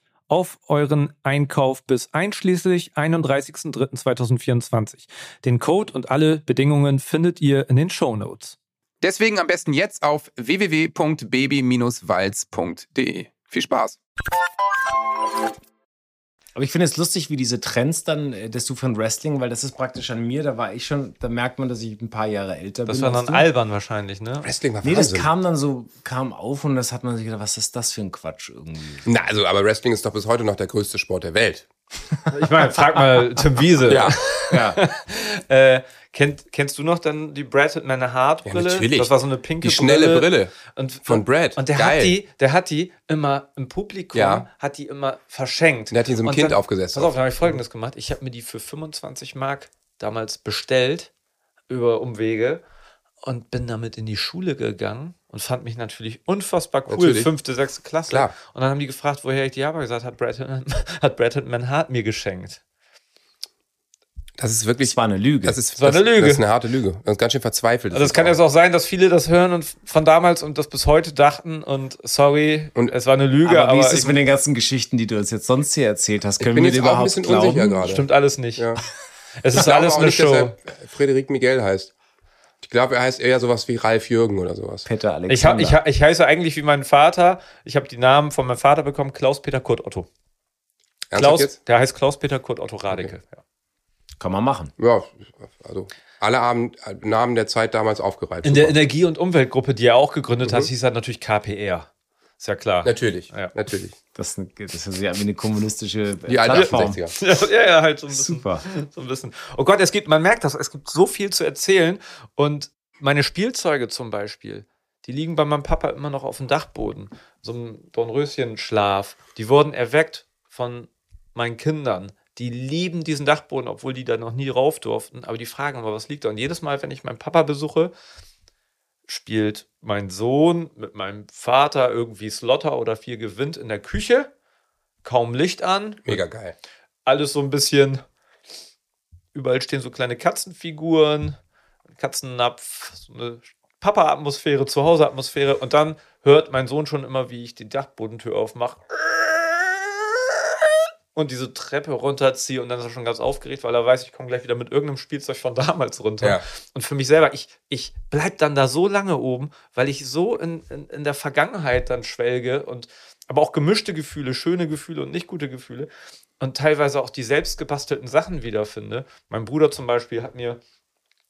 auf euren Einkauf bis einschließlich 31.03.2024. Den Code und alle Bedingungen findet ihr in den Show Notes. Deswegen am besten jetzt auf www.baby-walz.de. Viel Spaß. Aber ich finde es lustig, wie diese Trends dann, äh, dass du von Wrestling, weil das ist praktisch an mir, da war ich schon, da merkt man, dass ich ein paar Jahre älter Das bin. war als dann du. albern wahrscheinlich, ne? Wrestling war Nee, das Wahnsinn. kam dann so, kam auf und das hat man sich gedacht, was ist das für ein Quatsch irgendwie. Na, also, aber Wrestling ist doch bis heute noch der größte Sport der Welt. Ich meine, frag mal Tim Wiese. Ja. Ja. Äh, kennt, kennst du noch dann die Brad Hitman Hart Brille? Ja, natürlich. Das war so eine pinke Die schnelle Brille Und, von Brad. Und der Geil. hat die, der hat die immer im Publikum, Ja. hat die immer verschenkt. Der hat die so einem Kind dann, aufgesetzt. Pass auf, dann habe ich folgendes gemacht. Ich habe mir die für 25 Mark damals bestellt über Umwege und bin damit in die Schule gegangen und fand mich natürlich unfassbar cool. Natürlich. Fünfte, sechste Klasse. Klar. Und dann haben die gefragt, woher ich die habe. Gesagt, hat Brad, hat Brad Hitman Hart mir geschenkt. Das ist wirklich. Das war eine Lüge. Das ist, Das war eine Lüge. Das ist eine harte Lüge. Das ist ganz schön verzweifelt. Also es kann jetzt auch sein, dass viele das hören und von damals und das bis heute dachten und sorry, Und- es war eine Lüge, aber aber, wie ist es mit den ganzen Geschichten, die du uns jetzt sonst hier erzählt hast? Ich Können bin wir dir ein überhaupt bisschen glauben? unsicher gerade. stimmt alles nicht. Ja. Es ist alles auch eine nicht, dass Show. er Frederik Miguel heißt. Ich glaube, er heißt eher sowas wie Ralf Jürgen oder sowas. Peter Ich, hab, Alexander. ich, ha- ich heiße eigentlich wie mein Vater. Ich habe die Namen von meinem Vater bekommen: Klaus-Peter Kurt Otto. Ernsthaft Klaus, jetzt? der heißt Klaus-Peter Kurt Otto Radeke. Ja. Kann man machen. Ja, also alle Abend, Namen der Zeit damals aufgereiht. In der. Energie- und Umweltgruppe, die er auch gegründet hat, hieß er natürlich KPR. Ist ja klar. Natürlich, Ja. natürlich. Das, das ist ja wie eine kommunistische Die alten Plattform. 68er. Ja, ja, ja, halt so ein bisschen. Super. So ein bisschen. Oh Gott, es gibt, man merkt das, es gibt so viel zu erzählen. Und meine Spielzeuge zum Beispiel, die liegen bei meinem Papa immer noch auf dem Dachboden. So ein Dornröschenschlaf. Die wurden erweckt von meinen Kindern. Die lieben diesen Dachboden, obwohl die da noch nie rauf durften. Aber die fragen immer, was liegt da? Und jedes Mal, wenn ich meinen Papa besuche, spielt mein Sohn mit meinem Vater irgendwie Slotter oder viel gewinnt in der Küche. Kaum Licht an, Mega geil. alles so ein bisschen. Überall stehen so kleine Katzenfiguren, Katzennapf, so eine Papa-Atmosphäre, Zuhause-Atmosphäre. Und dann hört mein Sohn schon immer, wie ich die Dachbodentür aufmache. Und diese Treppe runterziehe und dann ist er schon ganz aufgeregt, weil er weiß, ich komme gleich wieder mit irgendeinem Spielzeug von damals runter. Ja. Und für mich selber, ich, ich bleib dann da so lange oben, weil ich so in, in, in der Vergangenheit dann schwelge und aber auch gemischte Gefühle, schöne Gefühle und nicht gute Gefühle und teilweise auch die selbst gebastelten Sachen wiederfinde. Mein Bruder zum Beispiel hat mir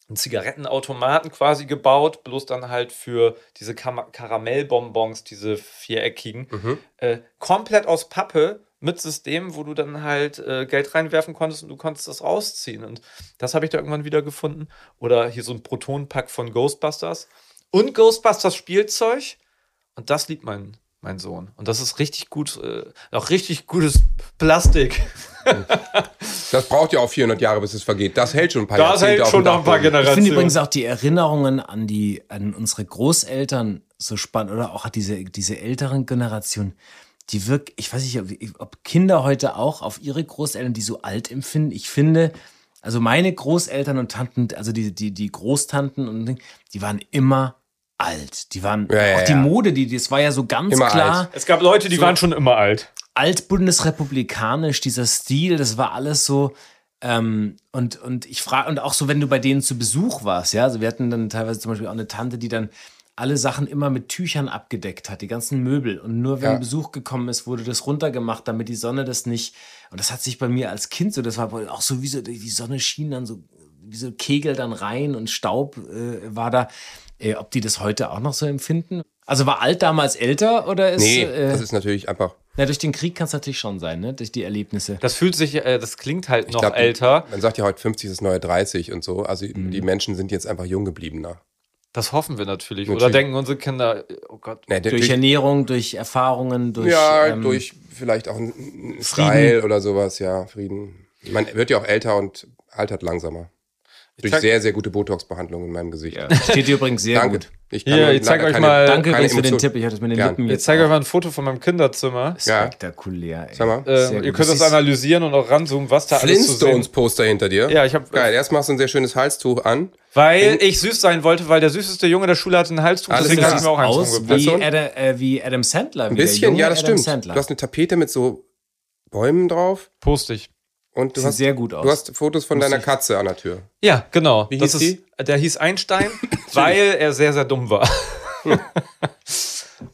einen Zigarettenautomaten quasi gebaut, bloß dann halt für diese Kam Karamellbonbons, diese viereckigen, äh, komplett aus Pappe mit System, wo du dann halt äh, Geld reinwerfen konntest und du konntest das rausziehen. Und das habe ich da irgendwann wieder gefunden. Oder hier so ein Protonpack von Ghostbusters und Ghostbusters Spielzeug. Und das liebt mein, mein Sohn. Und das ist richtig gut, äh, auch richtig gutes Plastik. Das braucht ja auch 400 Jahre, bis es vergeht. Das hält schon ein paar Das Jahrzehnte hält schon noch ein paar Dachboden. Ich finde Generationen. übrigens auch die Erinnerungen an die, an unsere Großeltern so spannend oder auch diese, diese älteren Generationen. Die wirken, ich weiß nicht, ob- ob Kinder heute auch auf ihre Großeltern, die so alt empfinden. Ich finde, also meine Großeltern und Tanten, also die, die, die Großtanten und Ding, die waren immer alt. Die waren Ja, ja, auch die ja. Mode, die, das war ja so ganz Immer klar alt. Es gab Leute, die So. waren schon immer alt. altbundesrepublikanisch, dieser Stil, das war alles so. Ähm, und, und ich frage, und auch so, wenn du bei denen zu Besuch warst, ja, also wir hatten dann teilweise zum Beispiel auch eine Tante, die dann alle Sachen immer mit Tüchern abgedeckt hat, die ganzen Möbel. Und nur wenn Ja. Besuch gekommen ist, wurde das runtergemacht, damit die Sonne das nicht. Und das hat sich bei mir als Kind so, das war wohl auch so wie so, die Sonne schien dann so, wie so Kegel dann rein und Staub äh, war da. Äh, ob die das heute auch noch so empfinden? Also war alt damals älter oder ist. Nee, äh, das ist natürlich einfach. na, durch den Krieg kann es natürlich schon sein, ne? Durch die Erlebnisse. Das fühlt sich, äh, das klingt halt noch glaub, älter. Man sagt ja heute 50 ist das neue 30 und so. Also Mhm. die Menschen sind jetzt einfach jung gebliebener. Das hoffen wir natürlich. Oder Natürlich. denken unsere Kinder, oh Gott. Nee, Durch Ernährung, durch Erfahrungen, durch. ja, ähm, durch vielleicht auch einen Style oder sowas, ja, Frieden. Man wird ja auch älter und altert langsamer. Durch zeig- sehr, sehr gute Botox-Behandlung in meinem Gesicht. Ja, steht dir übrigens sehr Danke. gut. Ich Hier, nur ich zeig leider euch keine- mal- Danke keine übrigens für den. Tipp. Ich hatte das mit den Gern. Lippen Jetzt zeige ich euch mal ein Foto von meinem Kinderzimmer. Ja. Spektakulär. Ey. Sag mal. Ähm, ihr könnt das analysieren und auch ranzoomen, was da alles zu sehen Flintstones-Poster hinter dir. Ja, ich habe Geil, erst machst du ein sehr schönes Halstuch an. Weil ich süß sein wollte, weil der süßeste Junge der Schule hatte ein Halstuch, Alles deswegen habe ich mir auch eins aus wie? Adam, äh, wie Adam Sandler. Ein bisschen, ja, das stimmt. Du hast eine Tapete mit so Bäumen drauf Post ich. Und du Sieht hast, sehr gut aus. du hast Fotos von Muss deiner ich- Katze an der Tür. Ja, genau. Wie das hieß ist, Der hieß Einstein, weil er sehr, sehr dumm war.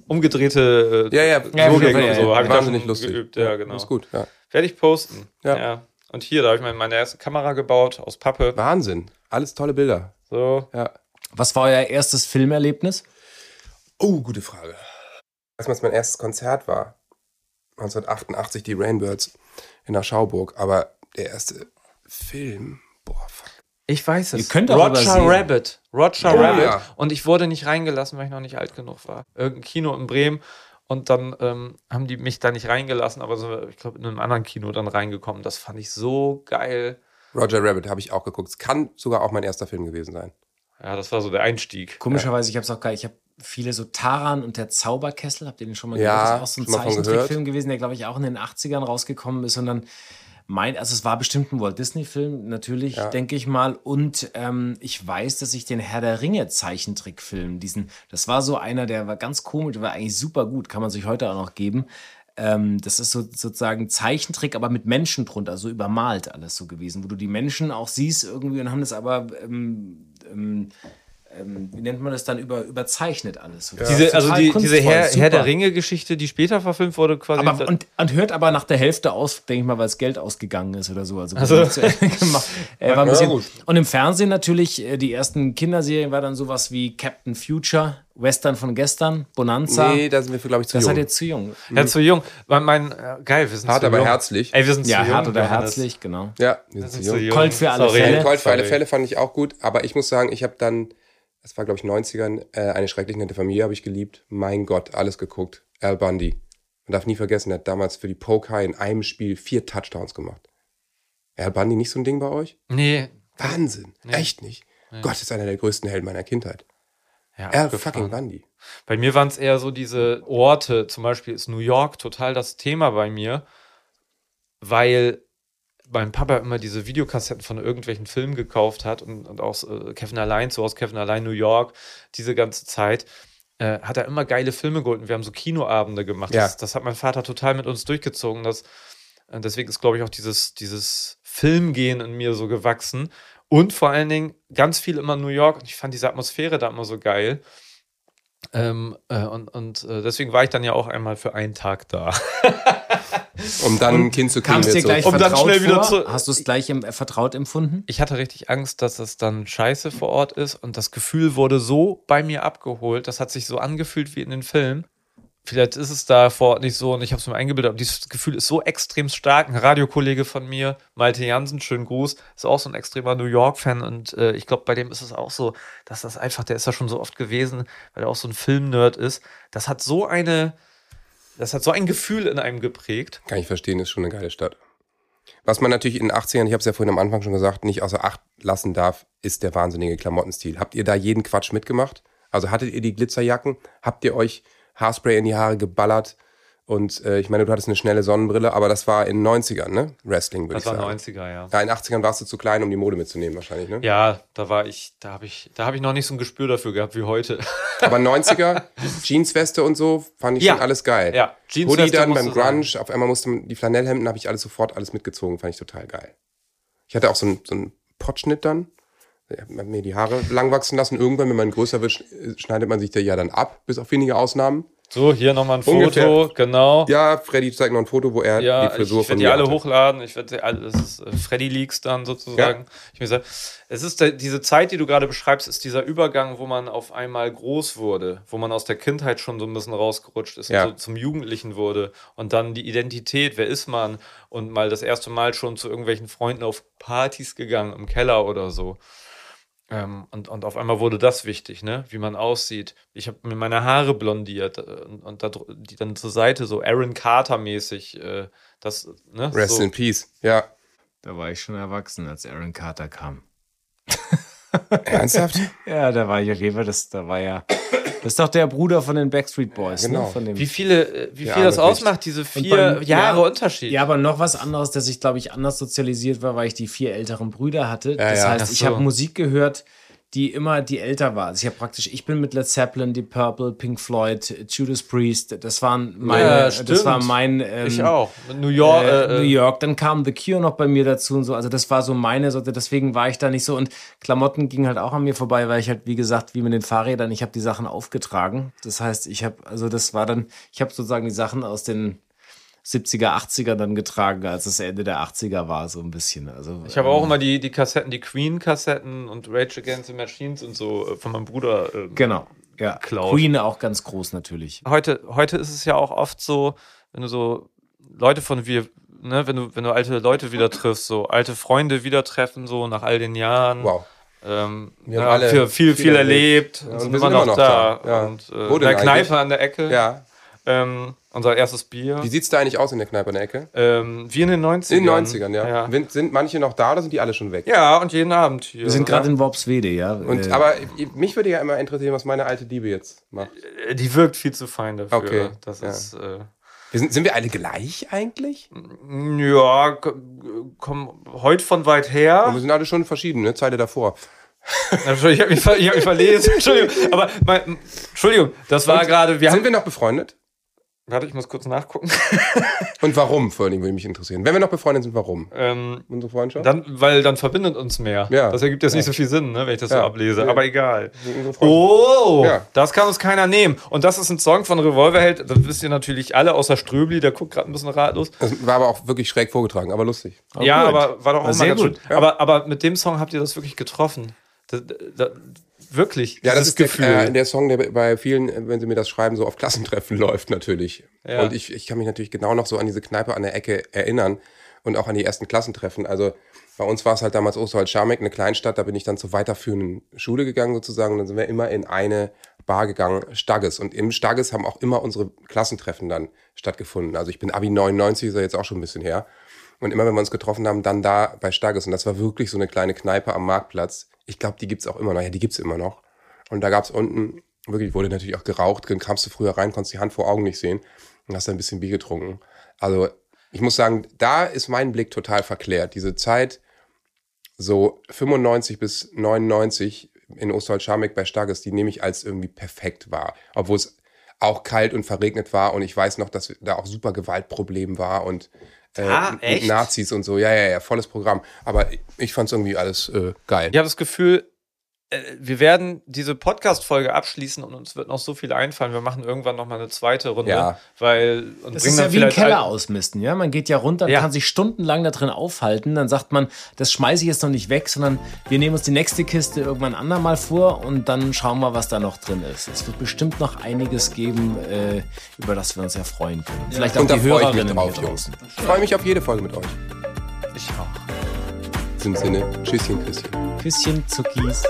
Umgedrehte äh, Ja, ja, Ja, Logik ja, ja, und so. ja. Hab ich da Wahnsinnig schon lustig. Geübt. Ja, genau. Ist gut, ja. Werde ich posten. Ja. Ja. Und hier, da habe ich mir meine erste Kamera gebaut aus Pappe. Wahnsinn. Alles tolle Bilder. So. Ja. Was war euer erstes Filmerlebnis? Oh, gute Frage. Als was mein erstes Konzert war, 1988, die Rainbirds in der Schauburg, aber der erste Film, boah, fuck. Ich weiß es. Ihr könnt auch Roger. Rabbit. Roger Oh, Rabbit. ja. Und ich wurde nicht reingelassen, weil ich noch nicht alt genug war. Irgendein Kino in Bremen. Und dann ähm, haben die mich da nicht reingelassen, aber so, ich glaube, in einem anderen Kino dann reingekommen. Das fand ich so geil. Roger Rabbit habe ich auch geguckt. Es kann sogar auch mein erster Film gewesen sein. Ja, das war so der Einstieg. Komischerweise, ich habe es auch gar ich habe viele so Taran und der Zauberkessel, habt ihr den schon mal Ja, gehört? Das ist auch so ein Zeichentrickfilm gewesen, der glaube ich auch in den 80ern rausgekommen ist und dann mein, also es war bestimmt ein Walt Disney-Film, natürlich, Ja. denke ich mal. Und ähm, ich weiß, dass ich den Herr der Ringe Zeichentrickfilm, diesen, das war so einer, der war ganz komisch, der war eigentlich super gut, kann man sich heute auch noch geben. Ähm, das ist so, sozusagen Zeichentrick, aber mit Menschen drunter, so übermalt alles so gewesen, wo du die Menschen auch siehst irgendwie und haben das aber ähm, ähm, wie nennt man das dann, über, überzeichnet alles. So. Das Diese, also die, diese Herr. Herr der Ringe-Geschichte, die später verfilmt wurde, quasi. Aber, und, und hört aber nach der Hälfte aus, denke ich mal, weil das Geld ausgegangen ist oder so. Also, Also- zu Ende gemacht. Äh, war ein Ja, bisschen, gut. und im Fernsehen natürlich, äh, die ersten Kinderserien war dann sowas wie Captain Future, Western von gestern, Bonanza. Nee, da sind wir, glaube ich, zu das jung. hat jetzt zu jung. ja, zu jung. Mein, mein äh, geil, wir sind Hart, zu aber jung. herzlich. Ey, wir sind Ja, zu jung. hart oder herzlich, genau. ja, wir sind sind zu jung. Colt für alle Sorry. Fälle. Colt für alle. Fälle fand ich auch gut, aber ich muss sagen, ich habe dann, das war glaube ich 90ern, äh, eine schrecklich nette Familie habe ich geliebt. Mein Gott, alles geguckt. Al Bundy. Man darf nie vergessen, er hat damals für die Poker in einem Spiel vier Touchdowns gemacht. Al Bundy nicht so ein Ding bei euch? Nee. Wahnsinn. Echt nicht. Gott, ist einer der größten Helden meiner Kindheit. Ja, Al fucking Bundy. Bei mir waren es eher so diese Orte, zum Beispiel ist New York total das Thema bei mir, weil mein Papa immer diese Videokassetten von irgendwelchen Filmen gekauft hat und, und auch äh, Kevin Allein, so aus Kevin Allein New York, diese ganze Zeit, äh, hat er immer geile Filme geholt und wir haben so Kinoabende gemacht. Ja. Das, das hat mein Vater total mit uns durchgezogen. Das, äh, deswegen ist, glaube ich, auch dieses, dieses Filmgehen in mir so gewachsen. Und vor allen Dingen ganz viel immer New York. Und ich fand diese Atmosphäre da immer so geil. Ähm, äh, und und äh, deswegen war ich dann ja auch einmal für einen Tag da. Um dann ein Kind zu kriegen. Kam es dir wird so- gleich Um dann vertraut schnell wieder vor? zu- Hast du es gleich im, äh, vertraut empfunden? Ich hatte richtig Angst, dass es dann scheiße vor Ort ist und das Gefühl wurde so bei mir abgeholt. Das hat sich so angefühlt wie in den Filmen. Vielleicht ist es da vor Ort nicht so und ich habe es mir eingebildet, aber dieses Gefühl ist so extrem stark. Ein Radiokollege von mir, Malte Jansen, schönen Gruß, ist auch so ein extremer New York-Fan und äh, ich glaube, bei dem ist es auch so, dass das einfach, der ist ja schon so oft gewesen, weil er auch so ein Film-Nerd ist. Das hat so eine, das hat so ein Gefühl in einem geprägt. Kann ich verstehen, ist schon eine geile Stadt. Was man natürlich in den 80ern, ich habe es ja vorhin am Anfang schon gesagt, nicht außer Acht lassen darf, ist der wahnsinnige Klamottenstil. Habt ihr da jeden Quatsch mitgemacht? Also hattet ihr die Glitzerjacken? Habt ihr euch Haarspray in die Haare geballert? Und äh, ich meine, du hattest eine schnelle Sonnenbrille, aber das war in den 90ern, ne? Wrestling, würde ich Das war sagen. 90er, ja. Ja, in den 80ern warst du zu klein, um die Mode mitzunehmen, wahrscheinlich, ne? Ja, da war ich, da habe ich, da habe ich noch nicht so ein Gespür dafür gehabt wie heute. Aber 90er, Jeansweste und so, fand ich Ja. schon alles geil. Ja, Jeansweste Hoodie dann beim sagen. Grunge, auf einmal musste man, die Flanellhemden habe ich alles sofort alles mitgezogen, fand ich total geil. Ich hatte auch so einen, so einen Potschnitt dann. Ich hab mir die Haare lang wachsen lassen. Irgendwann, wenn man größer wird, sch- schneidet man sich da ja dann ab, bis auf wenige Ausnahmen. So, hier nochmal ein Foto, Ungefähr. genau. Ja, Freddy zeigt noch ein Foto, wo er Ja, die Frisur ich, ich von werde die mir alle hatte. hochladen. Ich werde alle, das ist äh, Freddy Leaks dann sozusagen. Ich mir sag, es ist der, diese Zeit, die du gerade beschreibst, ist dieser Übergang, wo man auf einmal groß wurde, wo man aus der Kindheit schon so ein bisschen rausgerutscht ist Ja. und so zum Jugendlichen wurde und dann die Identität, wer ist man und mal das erste Mal schon zu irgendwelchen Freunden auf Partys gegangen im Keller oder so. Ähm, und, und auf einmal wurde das wichtig, ne? Wie man aussieht. Ich habe mir meine Haare blondiert äh, und, und da, die dann zur Seite, so Aaron Carter-mäßig. Äh, das, ne? Rest so. in Peace. Ja. Da war ich schon erwachsen, als Aaron Carter kam. Ernsthaft? Ja, da war ja Rewe, das, da war ja. Das ist doch der Bruder von den Backstreet Boys, Ja, genau. ne? Von dem Wie viele, wie viel das ausmacht, diese vier beim- Jahre ja, Unterschied. Ja, aber noch was anderes, dass ich, glaube ich, anders sozialisiert war, weil ich die vier älteren Brüder hatte. das ja. heißt, Ach ich so. habe Musik gehört, die immer die älter war. Also ich habe praktisch, ich bin mit Led Zeppelin, Deep Purple, Pink Floyd, Judas Priest, das waren meine, Ja, das war mein ähm, ich auch. New York. äh, Äh, New äh, York. Dann kam The Cure noch bei mir dazu und so. Also das war so meine Sorte. Deswegen war ich da nicht so. Und Klamotten ging halt auch an mir vorbei, weil ich halt, wie gesagt, wie mit den Fahrrädern, ich habe die Sachen aufgetragen. Das heißt, ich habe, also das war dann, ich habe sozusagen die Sachen aus den 70er, 80er dann getragen, als es Ende der 80er war, so ein bisschen. Also ich habe auch immer die, die Kassetten, die Queen-Kassetten und Rage Against the Machines und so äh, von meinem Bruder. Äh, Genau. Ja. Klaut. Queen auch ganz groß natürlich. heute, heute ist es ja auch oft so, wenn du so Leute von wir, ne, wenn du, wenn du alte Leute wieder triffst, so alte Freunde wieder treffen, so nach all den Jahren. Wow. Ähm, Wir haben ja, alle viel, viel, viel erlebt. erlebt, Ja, und sind wir immer sind noch, immer noch da. da. Ja. Und äh, Wo in der Kneipe eigentlich? an der Ecke. Ja. Ähm, unser erstes Bier. Wie sieht's da eigentlich aus in der Kneipe an der Ecke? Ähm, wir in den 90ern. In den 90ern, ja. Ja, Sind- Sind manche noch da oder sind die alle schon weg? ja und jeden Abend hier. Wir sind gerade in Worpswede, ja. Und, Äh, aber mich würde ja immer interessieren, was meine alte Liebe jetzt macht. Äh, Die wirkt viel zu fein dafür. Okay, Das ja. ist. Äh, Wir sind, sind wir alle gleich eigentlich? ja, k- komm heute von weit her. Und wir sind alle schon verschieden, ne? Zeile davor. Entschuldigung, ich habe mich, hab mich verlesen. Entschuldigung. Aber mein, Entschuldigung, das war gerade. Wir sind haben. wir noch befreundet? Warte, ich muss kurz nachgucken. Und warum, vor allem würde mich interessieren. Wenn wir noch befreundet sind, warum? ähm, Unsere Freundschaft? dann, weil dann verbindet uns mehr. Ja. Das ergibt jetzt nicht Ja. so viel Sinn, ne, wenn ich das so Ja. ablese. Nee. Aber egal. Oh, Ja. das kann uns keiner nehmen. Und das ist ein Song von Revolverheld. Das wisst ihr natürlich alle, außer Ströbli, der guckt gerade ein bisschen ratlos. Das war aber auch wirklich schräg vorgetragen, aber lustig. ja, gut. aber war doch auch War mal sehr ganz gut. schön. Aber, aber mit dem Song habt ihr das wirklich getroffen. Da, da, wirklich. Ja, das ist der, Gefühl. äh, der Song, der bei vielen, äh, wenn sie mir das schreiben, so auf Klassentreffen läuft natürlich. Ja. Und ich, ich kann mich natürlich genau noch so an diese Kneipe an der Ecke erinnern und auch an die ersten Klassentreffen. Also bei uns war es halt damals Osterholz-Scharmbeck, eine Kleinstadt, da bin ich dann zur weiterführenden Schule gegangen sozusagen und dann sind wir immer in eine Bar gegangen, Stagges. Und im Stagges haben auch immer unsere Klassentreffen dann stattgefunden. Also ich bin Abi 99, ist ja jetzt auch schon ein bisschen her. Und immer wenn wir uns getroffen haben, dann da bei Stagges. Und das war wirklich so eine kleine Kneipe am Marktplatz. Ich glaube, die gibt's auch immer noch. Ja, die gibt's immer noch. Und da gab's unten, wirklich wurde natürlich auch geraucht. Dann kamst du früher rein, konntest die Hand vor Augen nicht sehen und hast dann ein bisschen Bier getrunken. Also ich muss sagen, da ist mein Blick total verklärt. Diese Zeit, so 95 bis 99 in Ostholz-Scharmbeck bei Starkes, die nehme ich als irgendwie perfekt wahr. Obwohl es auch kalt und verregnet war und ich weiß noch, dass da auch super Gewaltproblem war und Ah, echt? Nazis und so. Ja, ja, ja, volles Programm. Aber ich, fand es irgendwie alles äh, geil. Ich habe das Gefühl, äh, wir werden diese Podcast-Folge abschließen und uns wird noch so viel einfallen. Wir machen irgendwann noch mal eine zweite Runde, Ja. weil und Das bringen ist dann ja wie ein Keller ausmisten, ja. Man geht ja runter, Ja. kann sich stundenlang da drin aufhalten. Dann sagt man, das schmeiße ich jetzt noch nicht weg, sondern wir nehmen uns die nächste Kiste irgendwann andermal vor und dann schauen wir, was da noch drin ist. Es wird bestimmt noch einiges geben, äh, über das wir uns ja freuen können. Vielleicht auch Und die freue ich mich Hörerinnen drauf, hier draußen. Ich freue mich auf jede Folge mit euch. Ich auch. In diesem Sinne, Tschüsschen, Küsschen. Küsschen, Zuckis.